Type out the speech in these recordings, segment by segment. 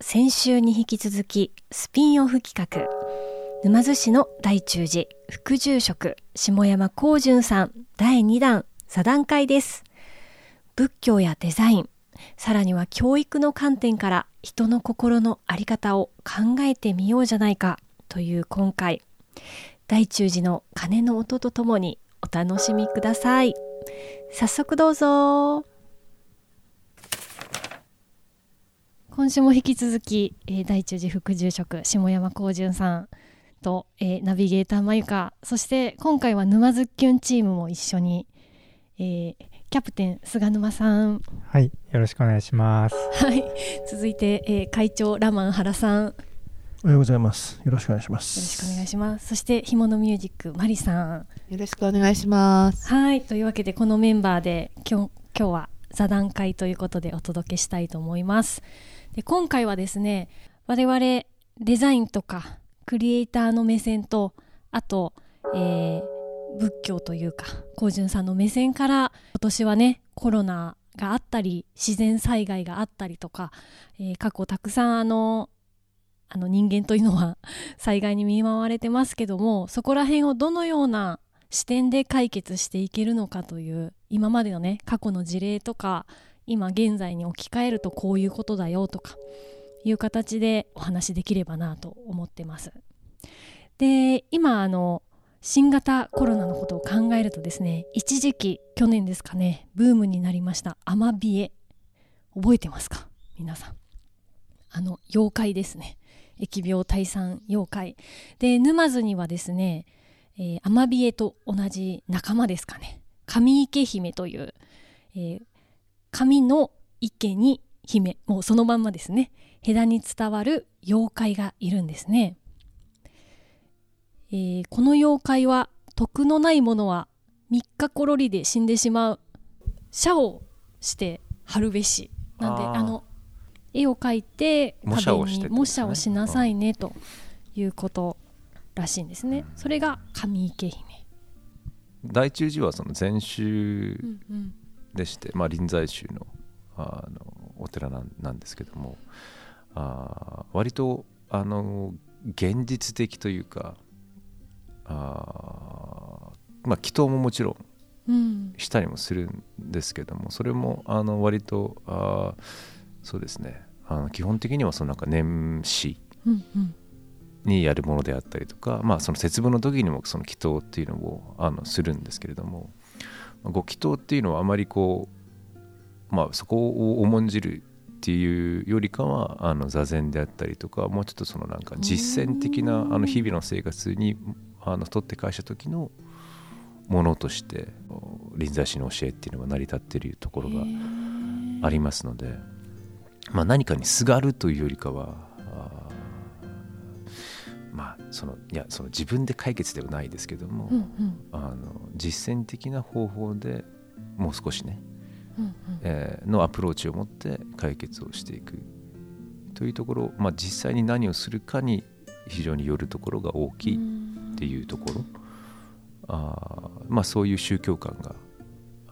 先週に引き続きスピンオフ企画。沼津市の大中寺副住職下山光純さん第2弾座談会です。仏教やデザインさらには教育の観点から人の心の在り方を考えてみようじゃないかという今回。大中寺の鐘の音とともにお楽しみください。早速どうぞ。今週も引き続き、えー、大中寺副住職下山光純さんと、えー、ナビゲーターまゆかそして今回は沼津きゅんチームも一緒に、えー、キャプテン菅沼さん。はいよろしくお願いします。はい続いて、えー、会長ラマン原さん。おはようございます。よろしくお願いします。よろしくお願いします。そしてひものミュージックマリさん。よろしくお願いします。はいというわけでこのメンバーで今日今日は座談会ということでお届けしたいと思いますで今回はですね我々デザインとかクリエイターの目線とあと、えー、仏教というか高潤さんの目線から今年はねコロナがあったり自然災害があったりとか、えー、過去たくさんあのあの人間というのは 災害に見舞われてますけどもそこら辺をどのような視点で解決していけるのかという今までのね過去の事例とか今現在に置き換えるとこういうことだよとかいう形でお話できればなと思ってます。で今あの新型コロナのことを考えるとですね一時期去年ですかねブームになりましたアマビエ覚えてますか？皆さん。あの妖怪ですね。疫病退散妖怪。で沼津にはですね、えー、アマビエと同じ仲間ですかね。上池姫という、えー、神の池に姫もうそのまんまですね。枝に伝わる妖怪がいるんですね、えー、この妖怪は徳のないものは3日ころりで死んでしまう。社をして春るべし。なんであの絵を描いて壁に模写をしなさいねということらしいんですね、それが上池姫。大中寺はその禅宗でして、まあ、臨済宗のあのお寺なんですけどもあ割とあの現実的というかあまあ祈祷ももちろんしたりもするんですけども、それもあの割とあそうですね。あの基本的にはそのなんか年始にやるものであったりとか、まあ、その節分の時にもその祈祷っていうのをあのするんですけれどもご祈祷っていうのはあまりこう、まあ、そこを重んじるっていうよりかはあの座禅であったりとかもうちょっとそのなんか実践的なあの日々の生活にあの取って返した時のものとして臨済宗の教えっていうのが成り立っているところがありますので、まあ、何かにすがるというよりかはまあそのいやその自分で解決ではないですけども、うんうん、あの実践的な方法でもう少しね、うんうん、えー、のアプローチを持って解決をしていくというところ、まあ、実際に何をするかに非常によるところが大きいっていうところ、あまあ、そういう宗教観が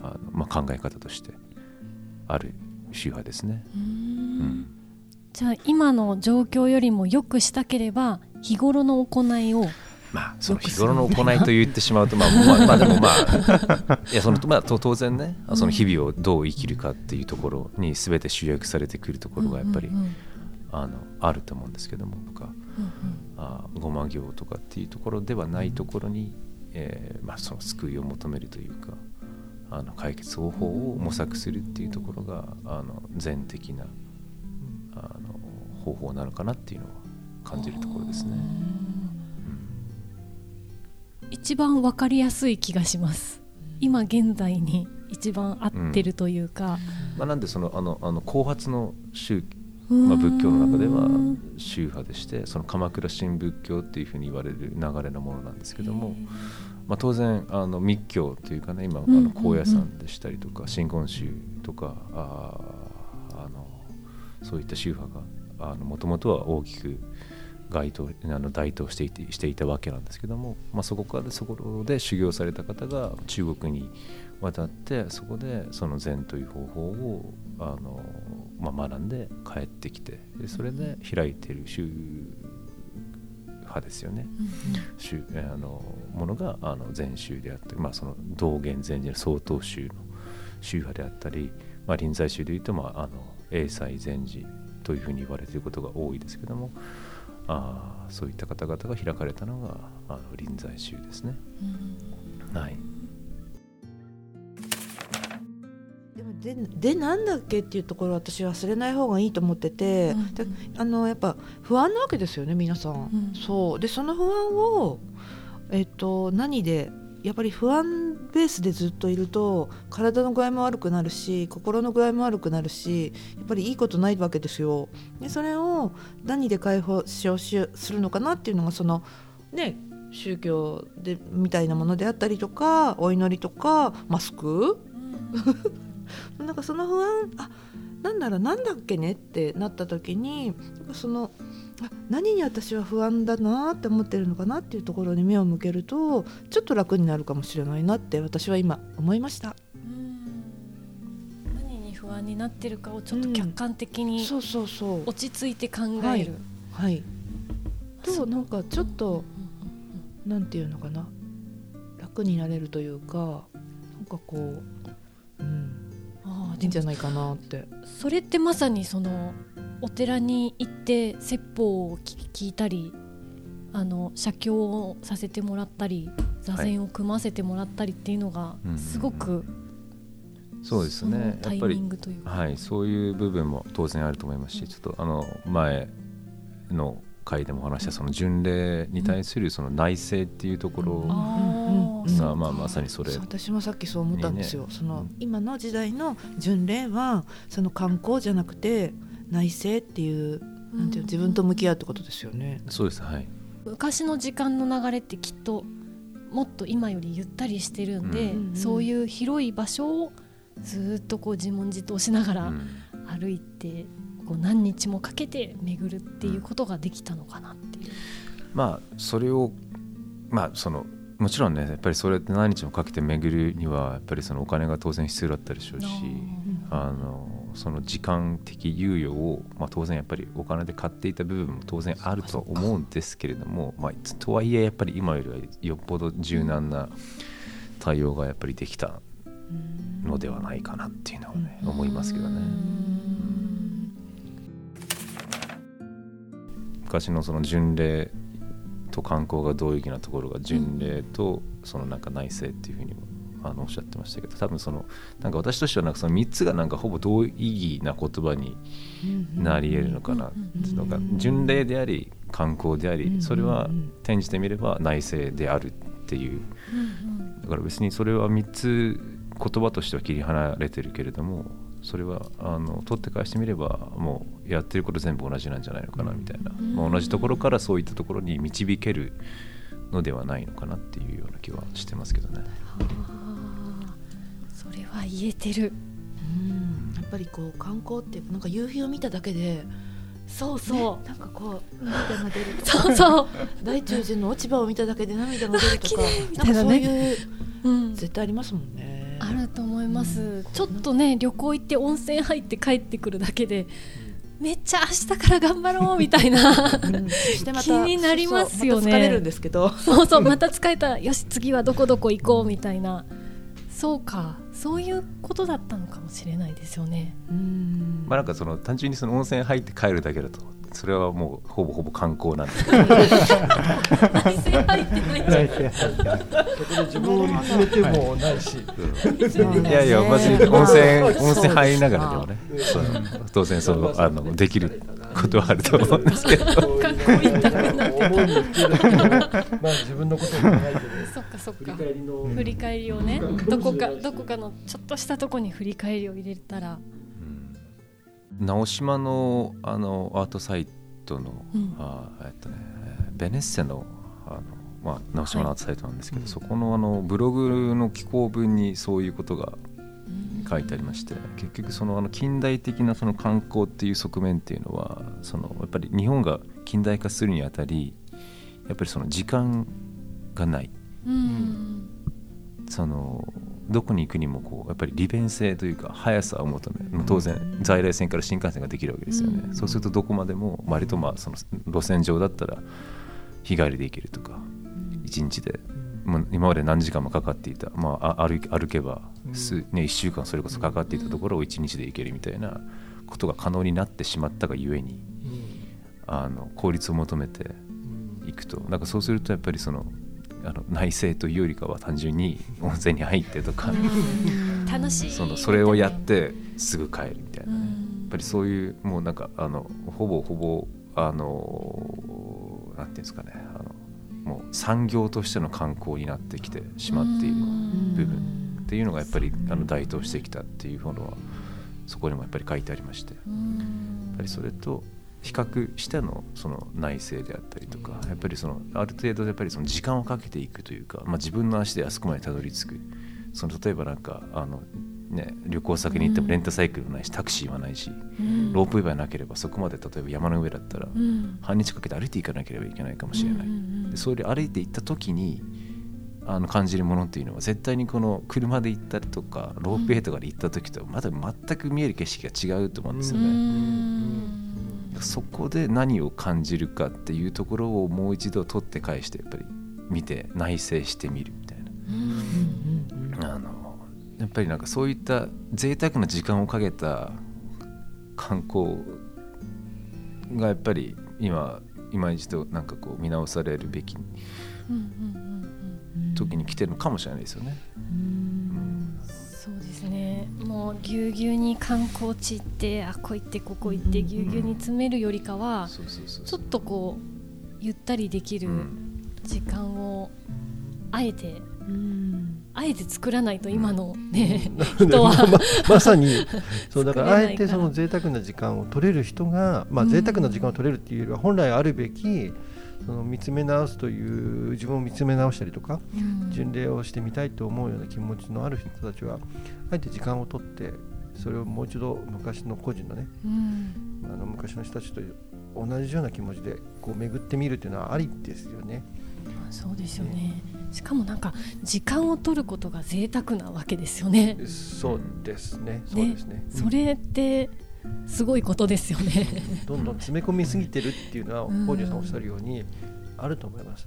あの、まあ、考え方としてある宗派ですね。うん、じゃあ今の状況よりも良くしたければ日頃の行いをまあ、その日頃の行いと言ってしまうと、まあ、まあ、まあ、でもまあ、いや、その、まあ、当然ね、その日々をどう生きるかっていうところに全て集約されてくるところがやっぱり、あの、あると思うんですけども、とか、あごま行とかっていうところではないところに、えー、まあ、その救いを求めるというか、あの解決方法を模索するっていうところがあの全的なあの方法なのかなっていうのは感じるところですね。うん、一番わかりやすい気がします。今現在に一番合ってるというか。うん、まあ、なんでそのあのあの後発の宗まあ、仏教の中では宗派でしてその鎌倉新仏教っていうふうに言われる流れのものなんですけども、まあ、当然あの密教というかね今あの高野山でしたりとか真言宗とかああのそういった宗派がもともとは大きく該当あの台頭していてしていたわけなんですけども、まあ、そこからそこで修行された方が中国に渡ってそこでその禅という方法をあの、まあ、学んで帰ってきてでそれで開いている宗派ですよね、宗あのものがあの禅宗であったり、まあ、その道元禅師の曹洞宗の宗派であったり、まあ、臨済宗でいうと、まあ、あの英才禅師というふうに言われていることが多いですけどもあそういった方々が開かれたのがあの臨済宗ですね。はい。ででなんだっけっていうところ私忘れない方がいいと思ってて、うん。であのやっぱ不安なわけですよね皆さん。うん、そう。でその不安を、えっと、何でやっぱり不安ベースでずっといると体の具合も悪くなるし心の具合も悪くなるしやっぱりいいことないわけですよ。でそれを何で解放しようするのかなっていうのがそのね宗教でみたいなものであったりとかお祈りとかマスク、うん、なんかその不安あなんだろうなんだっけねってなった時にその何に私は不安だなって思ってるのかなっていうところに目を向けるとちょっと楽になるかもしれないなって私は今思いました。何に不安になってるかをちょっと客観的に、そうそうそう。落ち着いて考える。はい、はい、となんかちょっとなんていうのかな。楽になれるというかなんかこう、いいんじゃないかなって。それってまさにそのお寺に行って説法を聞いたりあの写経をさせてもらったり座禅を組ませてもらったりっていうのがすごく、そうですね。タイミングというか。はい、そういう部分も当然あると思いますし、ちょっとあの前の回でも話したその巡礼に対するその内政っていうところが、まあ、まさにそれ。私もさっきそう思ったんですよ、ね、その今の時代の巡礼はその観光じゃなくて内政っていうなんていう自分と向き合うってことですよね。そうですはい。昔の時間の流れってきっともっと今よりゆったりしてるんで、うん、そういう広い場所をずっとこう自問自答しながら歩いて、こう何日もかけて巡るっていうことができたのかなっていう。まあそれをまあそのもちろんねやっぱりそれって何日もかけて巡るにはやっぱりそのお金が当然必要だったでしょうしあのその時間的猶予を、まあ、当然やっぱりお金で買っていた部分も当然あると思うんですけれども、まあ、とはいえやっぱり今よりはよっぽど柔軟な対応がやっぱりできたのではないかなっていうのはね思いますけどね。昔のその巡礼と観光が同義なところが巡礼とそのなんか内政っていうふうにもあのおっしゃってましたけど多分そのなんか私としてはなんかその3つがなんかほぼ同意義な言葉になり得るのかなのが巡礼であり観光でありそれは転じてみれば内政であるっていう。だから別にそれは3つ言葉としては切り離れてるけれどもそれはあの取って返してみればもうやってること全部同じなんじゃないのかなみたいな、まあ、同じところからそういったところに導けるのではないのかなっていうような気はしてますけどね。それは言えてる。うん。やっぱりこう観光ってなんか夕日を見ただけでそうそう、ね、なんかこう涙が出るとか。そうそう。大中寺の落ち葉を見ただけで涙が出るとか。なんかそういう、うん、絶対ありますもんねあると思います、うん、ちょっとね旅行行って温泉入って帰ってくるだけでめっちゃ明日から頑張ろうみたいな、うん、気になりますよね。疲れるんですけど、そうそうまた疲れた。よし次はどこどこ行こうみたいな。そうか。そういうことだったのかもしれないですよね。うん。まあなんかその単純にその温泉入って帰るだけだとそれはもうほぼほぼ観光なんですけど内政入ってないじゃんそこで自分を見つめてもないし、いやいやまず温泉温泉入りながらでもね当然そのあのできることはあると思うんですけど。かっこいいんだけど。まあ自分のことを考えてそっかそっか。振り返りをね、どこかどこかのちょっとしたとこに振り返りを入れたら。直島のあのアートサイトの、うん、あえっとねベネッセのあの、まあ、直島のアートサイトなんですけど、はい、そこのあのブログの寄稿文にそういうことが書いてありまして結局そのあの近代的なその観光っていう側面っていうのはそのやっぱり日本が近代化するにあたりやっぱりその時間がない、うん、そのどこに行くにもこうやっぱり利便性というか速さを求め当然在来線から新幹線ができるわけですよね、うん、そうするとどこまでも割とまあその路線上だったら日帰りで行けるとか1日でもう今まで何時間もかかっていた、まあ、歩歩けば数、ね、1週間それこそかかっていたところを1日で行けるみたいなことが可能になってしまったがゆえに、あの効率を求めていくと。なんかそうするとやっぱりそのあの内政というよりかは単純に温泉に入ってとか楽しい。そのそれをやってすぐ帰るみたいな、ね、やっぱりそういうもうなんかあのほぼほぼあのなんていうんですかね。あのもう産業としての観光になってきてしまっている部分。っていうのがやっぱりあの台頭してきたっていうものはそこにもやっぱり書いてありまして。やっぱりそれと比較してのその内政であったりとかやっぱりそのある程度やっぱりその時間をかけていくというか、まあ、自分の足であそこまでたどり着く。その例えばなんかあの、ね、旅行先に行ってもレンタサイクルもないしタクシーはないし、ロープウェイがなければそこまで例えば山の上だったら半日かけて歩いていかなければいけないかもしれない。でそれ歩いて行った時にあの感じるものっていうのは絶対にこの車で行ったりとかロープウェイとかで行った時とまた全く見える景色が違うと思うんですよね。そこで何を感じるかっていうところをもう一度取って返してやっぱり見て内省してみるみたいな、あのやっぱりなんかそういった贅沢な時間をかけた観光がやっぱり今今一度なんかこう見直されるべき時に来てるのかもしれないですよね。そうですねもうぎゅうぎゅうに観光地行ってあこ行ってここ行ってぎゅうぎゅうに詰めるよりかはちょっとこうゆったりできる時間をあえて、うん、あえて作らないと今のね、うん、人は。ままさに そうだから。あえてその贅沢な時間を取れる人がまあ贅沢な時間を取れるっていうよりは本来あるべきその見つめ直すという自分を見つめ直したりとか、うん、巡礼をしてみたいと思うような気持ちのある人たちはあえて時間を取ってそれをもう一度昔の個人のね、うん、あの昔の人たちと同じような気持ちでこう巡ってみるっていうのはありですよね。そうですよね、ね、しかもなんか時間を取ることが贅沢なわけですよね。そうですね。そうですね。それってすごいことですよね。どんどん詰め込みすぎてるっていうのは北条さんおっしゃるようにあると思います、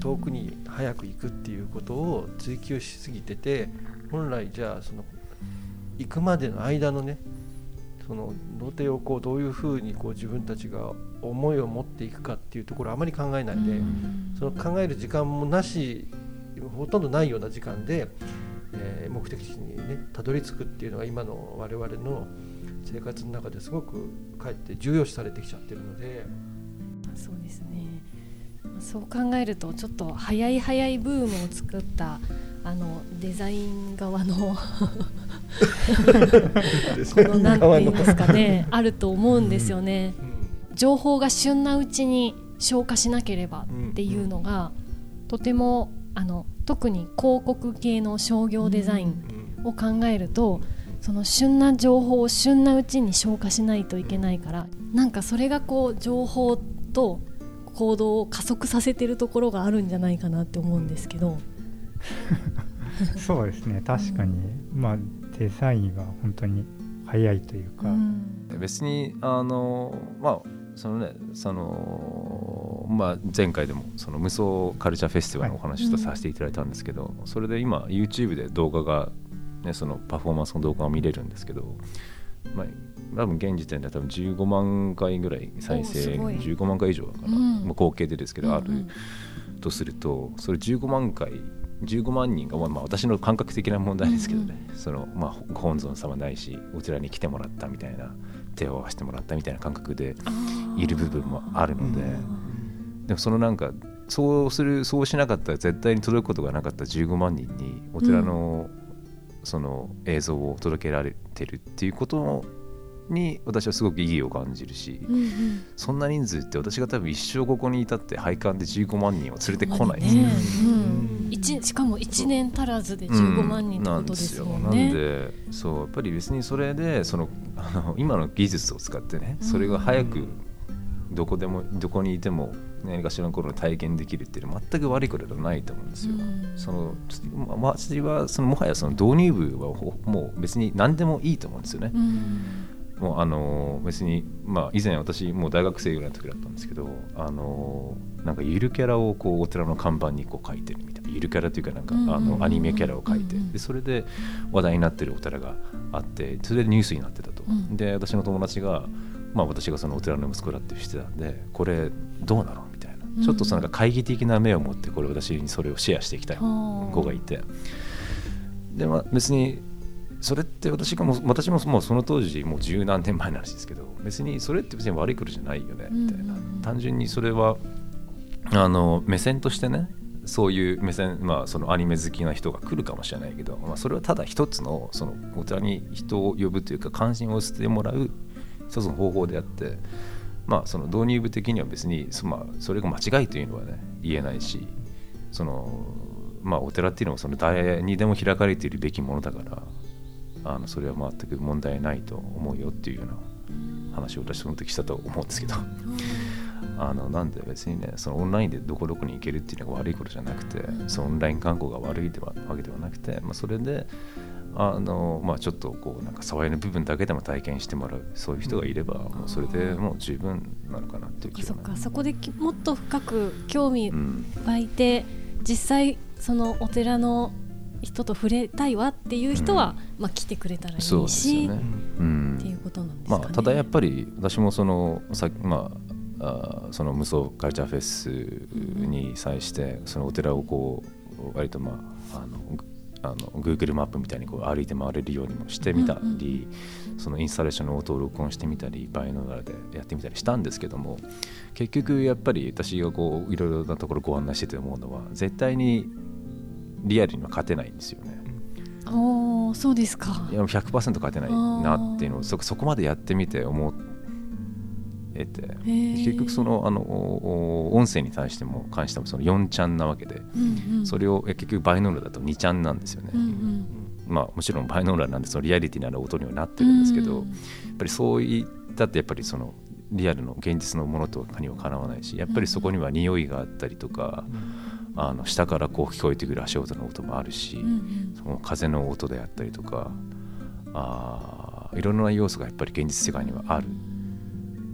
遠くに早く行くっていうことを追求しすぎてて本来じゃあその行くまでの間のねその土手をこうどういうふうにこう自分たちが思いを持っていくかっていうところをあまり考えないでその考える時間もなしほとんどないような時間で、えー、目的地にねたどり着くっていうのが今の我々の生活の中ですごくかえって重要視されてきちゃってるので。そうですね。そう考えるとちょっと早い早いブームを作ったあのデザイン側のこのなんて言いますかね あると思うんですよね、うん、情報が旬なうちに消化しなければっていうのが、とてもあの特に広告系の商業デザインを考えると、その旬な情報を旬なうちに消化しないといけないからなんかそれがこう情報と行動を加速させてるところがあるんじゃないかなって思うんですけど。そうですね確かに、うん、まあデザインは本当に早いというか、うん、別にあのまあそのねそのまあ前回でもその無双カルチャーフェスティバルのお話とさせていただいたんですけど、それで今 YouTube で動画がね、そのパフォーマンスの動画を見れるんですけど、まあ、多分現時点では多分15万回ぐらい再生15万回以上かな、うん、まあ、合計でですけど、あるとするとそれ15万回15万人が、まあ、私の感覚的な問題ですけどね、うんうん、そのまあ、ご本尊様ないしお寺に来てもらったみたいな手を合わせてもらったみたいな感覚でいる部分もあるので、でもそのなんかそうするそうしなかったら絶対に届くことがなかった15万人にお寺のその映像を届けられてるっていうことに私はすごく意義を感じるし、うんうん、そんな人数って私が多分一生ここにいたって配管で15万人を連れてこない。ですね、うん、しかも1年足らずで15万人ってことですもんね、なんでそうやっぱり別にそれでその あの今の技術を使ってねそれが早くどこでもどこにいても何かしらの頃体験できるっていうのは全く悪いことではないと思うんですよ。そのまあ、私はそのもはやその導入部はもう別に何でもいいと思うんですよね。もうあの別に、まあ、以前私もう大学生ぐらいの時だったんですけどあのなんかゆるキャラをこうお寺の看板にこう書いてるみたいなゆるキャラというかなんか、あのアニメキャラを書いて、でそれで話題になってるお寺があってそれでニュースになってたと。で私の友達がまあ、私がそのお寺の息子だってしてたんでこれどうなの？みたいな、ちょっとそのなんか懐疑的な目を持ってこれ私にそれをシェアしていきたい。子がいて。で、まあ、別にそれって私がも私ももうその当時もう十何年前の話ですけど別にそれって別に悪いことじゃないよねみたいな、単純にそれはあの目線としてねそういう目線、まあ、そのアニメ好きな人が来るかもしれないけど、まあ、それはただ一つのそのお寺に人を呼ぶというか関心を捨ててもらう一つの方法であってまあその導入部的には別にそ,、まあ、それが間違いというのはね言えないしそのまあお寺っていうのはその誰にでも開かれているべきものだからあのそれは全く問題ないと思うよっていうような話を私その時したと思うんですけど。あのなんで別にねそのオンラインでどこどこに行けるっていうのが悪いことじゃなくてそのオンライン観光が悪いではわけではなくて、まあ、それであのまあ、ちょっとこうなんか触りの部分だけでも体験してもらうそういう人がいればもうそれでもう十分なのかなっていう気が、ね、そそこでもっと深く興味湧いて、うん、実際そのお寺の人と触れたいわっていう人は、うん、まあ、来てくれたらいいし、ね。うん、っていうことなんですか、ね、まあ、ただやっぱり私もそのさ、まあ、あその無双カルチャーフェスに際してそのお寺をこう割とまああのあの Google マップみたいにこう歩いて回れるようにもしてみたり、うんうん、そのインスタレーションの音を録音してみたりバイノーラでやってみたりしたんですけども結局やっぱり私がこういろいろなところご案内してて思うのは絶対にリアルには勝てないんですよね。おそうですか。いや100%勝てないなっていうのをそそこまでやってみて思得て結局そのあの音声に対しても関してもその4ちゃんなわけで、うんうん、それを結局バイノーラだと2ちゃんなんですよね。うんうん、まあ、もちろんバイノーラなんでそのリアリティのある音にはなってるんですけど、うんうん、やっぱりそういったってやっぱりそのリアルの現実のものとかにはかなわないしやっぱりそこには匂いがあったりとか、うん、あの下からこう聞こえてくる足音の音もあるし、うんうん、その風の音であったりとかあいろんな要素がやっぱり現実世界にはある。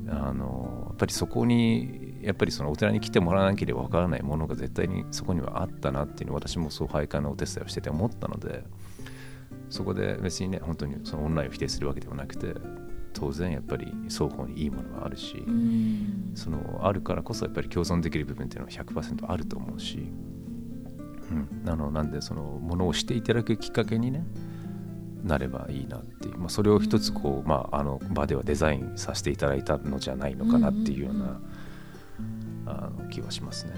あのやっぱりそこにやっぱりそのお寺に来てもらわなければわからないものが絶対にそこにはあったなっていうのを私もそう徘徊のお手伝いをしてて思ったのでそこで別にね本当にそのオンラインを否定するわけではなくて当然やっぱり双方にいいものがあるし、そのあるからこそやっぱり共存できる部分っていうのは100%あると思うし、うん、なのなんでそのものをしていただくきっかけにねなればいいなっていう、まあ、それを一つこう、まあ、あの場ではデザインさせていただいたのじゃないのかなっていうような、あの気はしますね。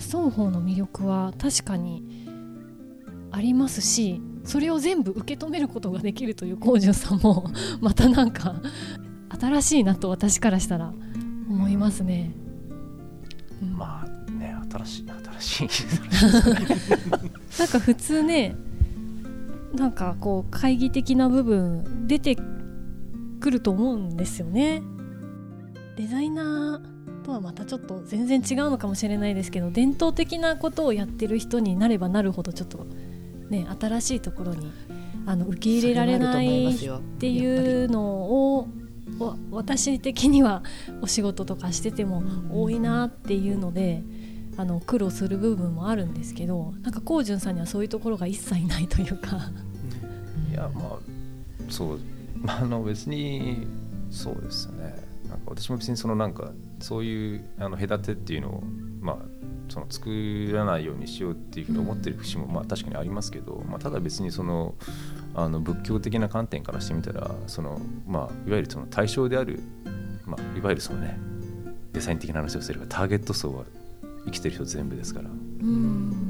双方の魅力は確かにありますしそれを全部受け止めることができるという工場さんも またなんか新しいなと私からしたら思いますね。うん、まあね新しい新しい なんか普通ねなんかこう懐疑的な部分出てくると思うんですよね。デザイナーとはまたちょっと全然違うのかもしれないですけど伝統的なことをやってる人になればなるほどちょっとね新しいところにあの受け入れられないっていうのを私的にはお仕事とかしてても多いなっていうのであの苦労する部分もあるんですけどなんかこうじゅんさんにはそういうところが一切ないというか。いやまあそう あの別にそうですね。なんか私も別にそのなんかそういうあの隔てっていうのをまあその作らないようにしようっていうふうに思ってる節もまあ確かにありますけど、まあ、ただ別にそのあの仏教的な観点からしてみたらその、まあ、いわゆるその対象である、まあ、いわゆるそのねデザイン的な話をすればターゲット層は生きてる人全部ですから。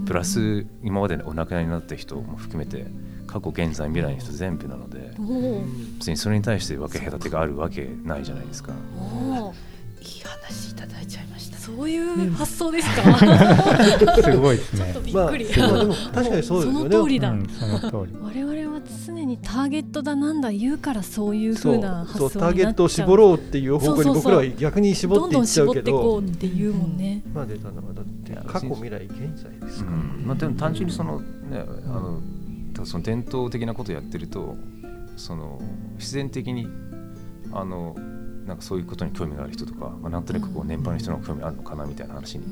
プラス今までお亡くなりになった人も含めて過去現在未来の人全部なので別にそれに対して分け隔てがあるわけないじゃないですか。いい話いただいちゃいましたそういう発想ですか、すごいですね。ちょっとびっくり、まあ、でも確かにそうですよね。その通りだ、うん、その通り。我々は常にターゲットだなんだ言うからそういう風な発想そうターゲットを絞ろうっていう方向に僕らは逆に絞っていっちゃうけど。どんどん絞ってこうっていうもんね、まあ出たのはだって過去未来現在ですから、うん、まあ、でも単純にそのねあのその伝統的なことをやってるとその自然的にあのなんかそういうことに興味がある人とか、まあ、なんとなくこう年配の人の興味あるのかなみたいな話に、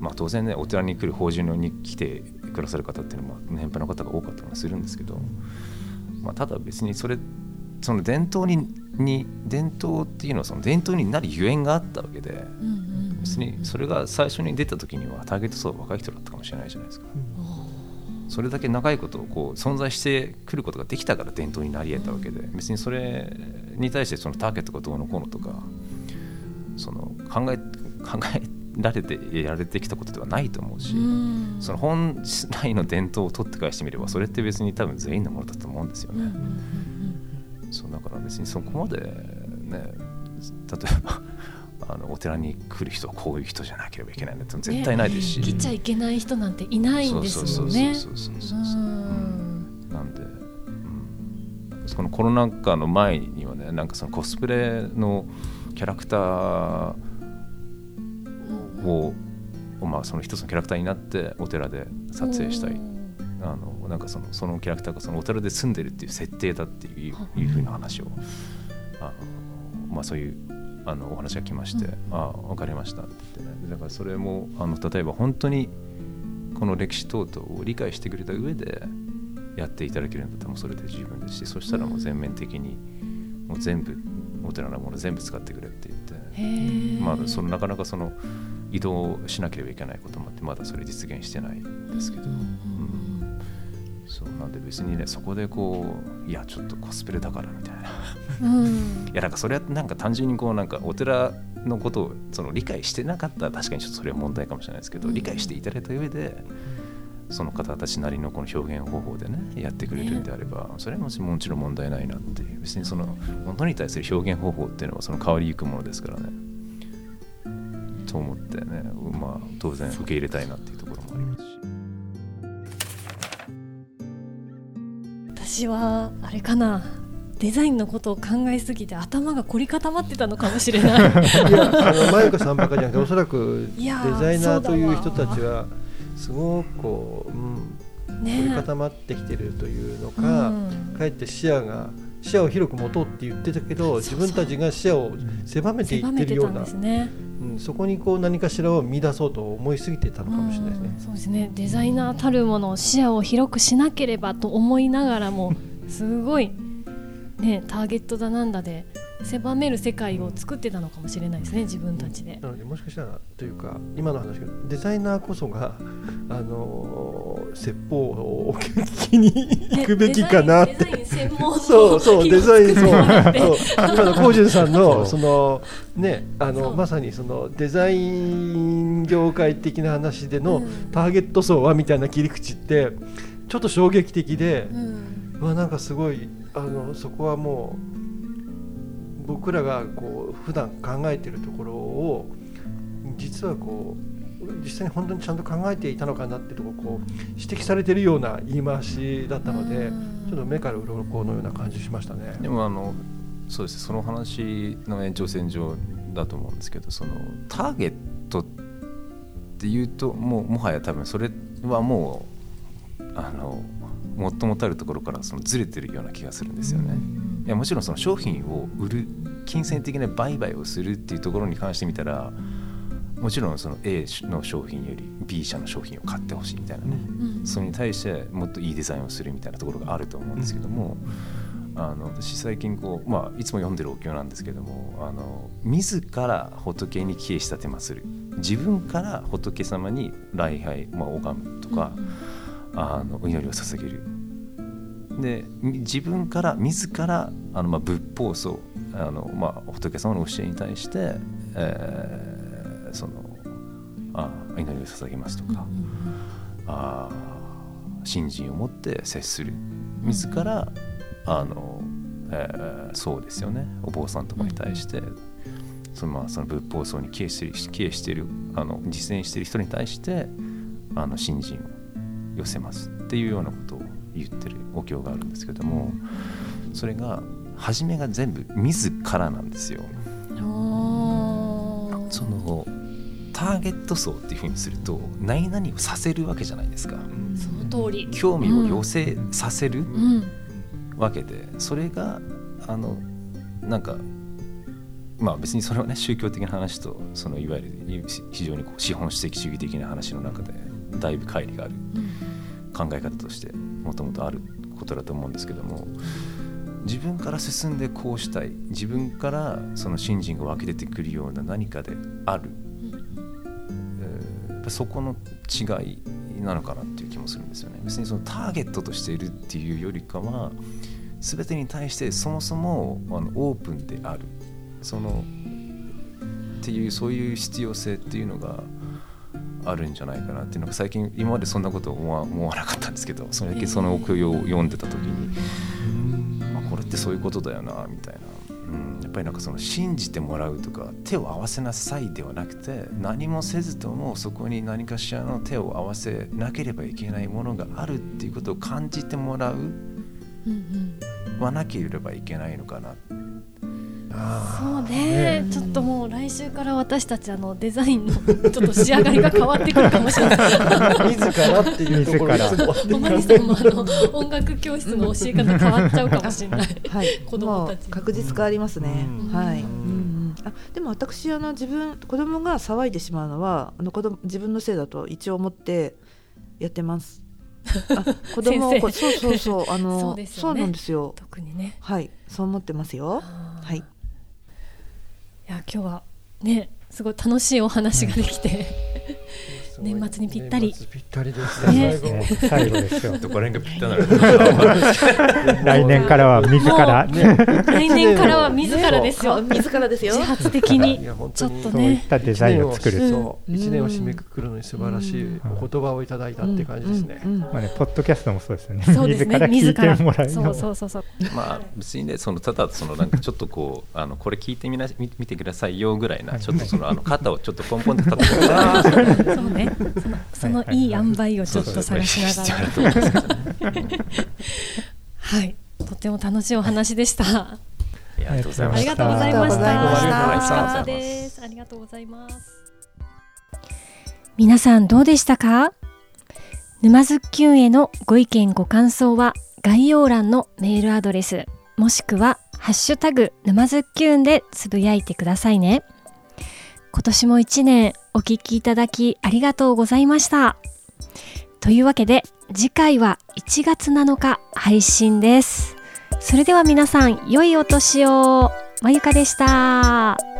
まあ、当然ねお寺に来る法人に来てくださる方っていうのは年配の方が多かったりするんですけど、まあ、ただ別にそれその伝統にに伝統っていうのはその伝統になるゆえんがあったわけで、別にそれが最初に出た時にはターゲット層は若い人だったかもしれないじゃないですか。それだけ長いことこう存在してくることができたから伝統になり得たわけで別にそれに対してそのターゲットがどうのこうのとかその考え考えられてやられてきたことではないと思うしその本来の伝統を取って返してみればそれって別に多分全員のものだと思うんですよね。そうだから別にそこまでね例えばあのお寺に来る人はこういう人じゃなければいけないなんて絶対ないですし、ね、来ちゃいけない人なんていないんですもんね。なんで、うん、そのコロナ禍の前にはねなんかそのコスプレのキャラクターを、まあ、その一つのキャラクターになってお寺で撮影したい。あのなんかそのそのキャラクターがそのお寺で住んでるっていう設定だっていういうふうな話をあの、まあ、そういうあのお話が来まして「ああ分かりました」って言ってね。だからそれもあの例えば本当にこの歴史等々を理解してくれた上でやっていただけるんだったらもうそれで十分ですしそしたらもう全面的にもう全部お寺のもの全部使ってくれって言ってまあそのなかなかその移動しなければいけないこともあってまだそれ実現してないんですけど。うんそうなんで別にねそこでこういやちょっとコスプレだからみたいな、うん、いやなんかそれはなんか単純にこうなんかお寺のことをその理解してなかったら確かにちょっとそれは問題かもしれないですけど、うん、理解していただいた上でその方たちなりのこの表現方法でねやってくれるんであれば、それはもちろん問題ないなっていう。別にその本当に対する表現方法っていうのはその変わりゆくものですからね。と思ってねまあ当然受け入れたいなっていうところもありますし。私はあれかなデザインのことを考えすぎて頭が凝り固まってたのかもしれない。いやあのマユカさんばかりじゃなくておそらくデザイナーという人たちはすごくこう、うん、凝り固まってきてるというのか、うん、かえって視野が視野を広く持とうって言ってたけど自分たちが視野を狭めていってるような。うん、そこにこう何かしらを見出そうと思いすぎてたのかもしれないですね。そうですね。デザイナーたるもの視野を広くしなければと思いながらもすごい、ね、ターゲットだなんだで狭める世界を作ってたのかもしれないですね自分たちで。なのでもしかしたらというか今の話デザイナーこそが あの説法を聞きに行くべきかなって。そうそうデザインそう。そう。今のコージュさんのそのねあのまさにそのデザイン業界的な話でのターゲット層はみたいな切り口ってちょっと衝撃的で、うん、まあなんかすごいあのそこはもう。僕らがこう普段考えているところを実はこう実際に本当にちゃんと考えていたのかなってとここう指摘されているような言い回しだったのでちょっと目から鱗のような感じしましたね。でもあのそうですその話の延長線上だと思うんですけどそのターゲットっていうともうもはや多分それはもうあの最もたるところからそのずれてるような気がするんですよね。いやもちろんその商品を売る金銭的な売買をするっていうところに関してみたらもちろんその A の商品より B 社の商品を買ってほしいみたいなね、うん、それに対してもっといいデザインをするみたいなところがあると思うんですけども、うん、あの私最近こう、まあ、いつも読んでるお経なんですけどもあの自ら仏に帰依したてまする。自分から仏様に礼拝、まあ、拝むとか、うん、あの祈りを捧げるで自分から自らあのまあ仏法僧あの、まあ、仏様の教えに対して、えー、そのあ祈りを捧げますとか、あ信心を持って接する。自らあの、えー、そうですよね。お坊さんとかに対して、そのまあその仏法僧に帰依しているあの実践している人に対してあの信心を寄せますっていうようなことを言ってるお経があるんですけどもそれが初めが全部自らなんですよ。そのターゲット層っていうふうにすると何々をさせるわけじゃないですか。その通り。興味を寄せさせるわけで、それがあのなんかまあ別にそれはね宗教的な話とそのいわゆる非常にこう資本主義主義的な話の中でだいぶ乖離がある考え方としてもともとあることだと思うんですけども自分から進んでこうしたい。自分からその信心が湧き出てくるような何かである、えー、そこの違いなのかなっていう気もするんですよね。別にそのターゲットとしているっていうよりかは全てに対してそもそもあのオープンである。そのっていうそういう必要性っていうのがあるんじゃないかなっていうのが最近今までそんなこと思わ思わなかったんですけどそれだけその奥を読んでた時に、まあ、これってそういうことだよなみたいな、うん、やっぱりなんかその信じてもらうとか手を合わせなさいではなくて何もせずともそこに何かしらの手を合わせなければいけないものがあるっていうことを感じてもらうはなければいけないのかなそうね、ね、ちょっともう来週から私たちあのデザインの ちょっと仕上がりが変わってくるかもしれない。自ら。っていうところおまりさんもあの音楽教室の教え方変わっちゃうかもしれない、はい、子供たち確実変わりますね、はい、うん。あでも私あの自分子供が騒いでしまうのはあの子供自分のせいだと一応思ってやってます。子供をそうそうそうあのそう、ね,、そうなんですよ。特にね。はい。そう思ってますよ。はいいや今日はねすごい楽しいお話ができて、年末にぴったり。ぴったりですね。最後ですよ。どこら辺がぴったり 来年からは自ら。来年からは自らですよ。自らですよ。自発的に。ちょっとね。たデザインを作る。一年を締めくくるのに素晴らしいお言葉をいただいたって感じですね。まあね、ポッドキャストもそうですよね。自ら聞いてもら。そうそうそうそう。まあ別にね、そのただそのなんかちょっとこうあのこれ聞いてみな見てくださいよぐらいなちょっとそのあの肩をちょっとポンポンって叩く。そうね。そのいい塩梅をちょっと探しながら。はい、とても楽しいお話でした。ありがとうございました。ありがとうございました。ありがとうございます。皆さんどうでしたか？沼津きゅんへのご意見ご感想は概要欄のメールアドレスもしくはハッシュタグ沼津きゅんでつぶやいてくださいね。今年も一年お聴きいただきありがとうございました。というわけで次回は1月7日配信です。それでは皆さん良いお年を。まゆかでした。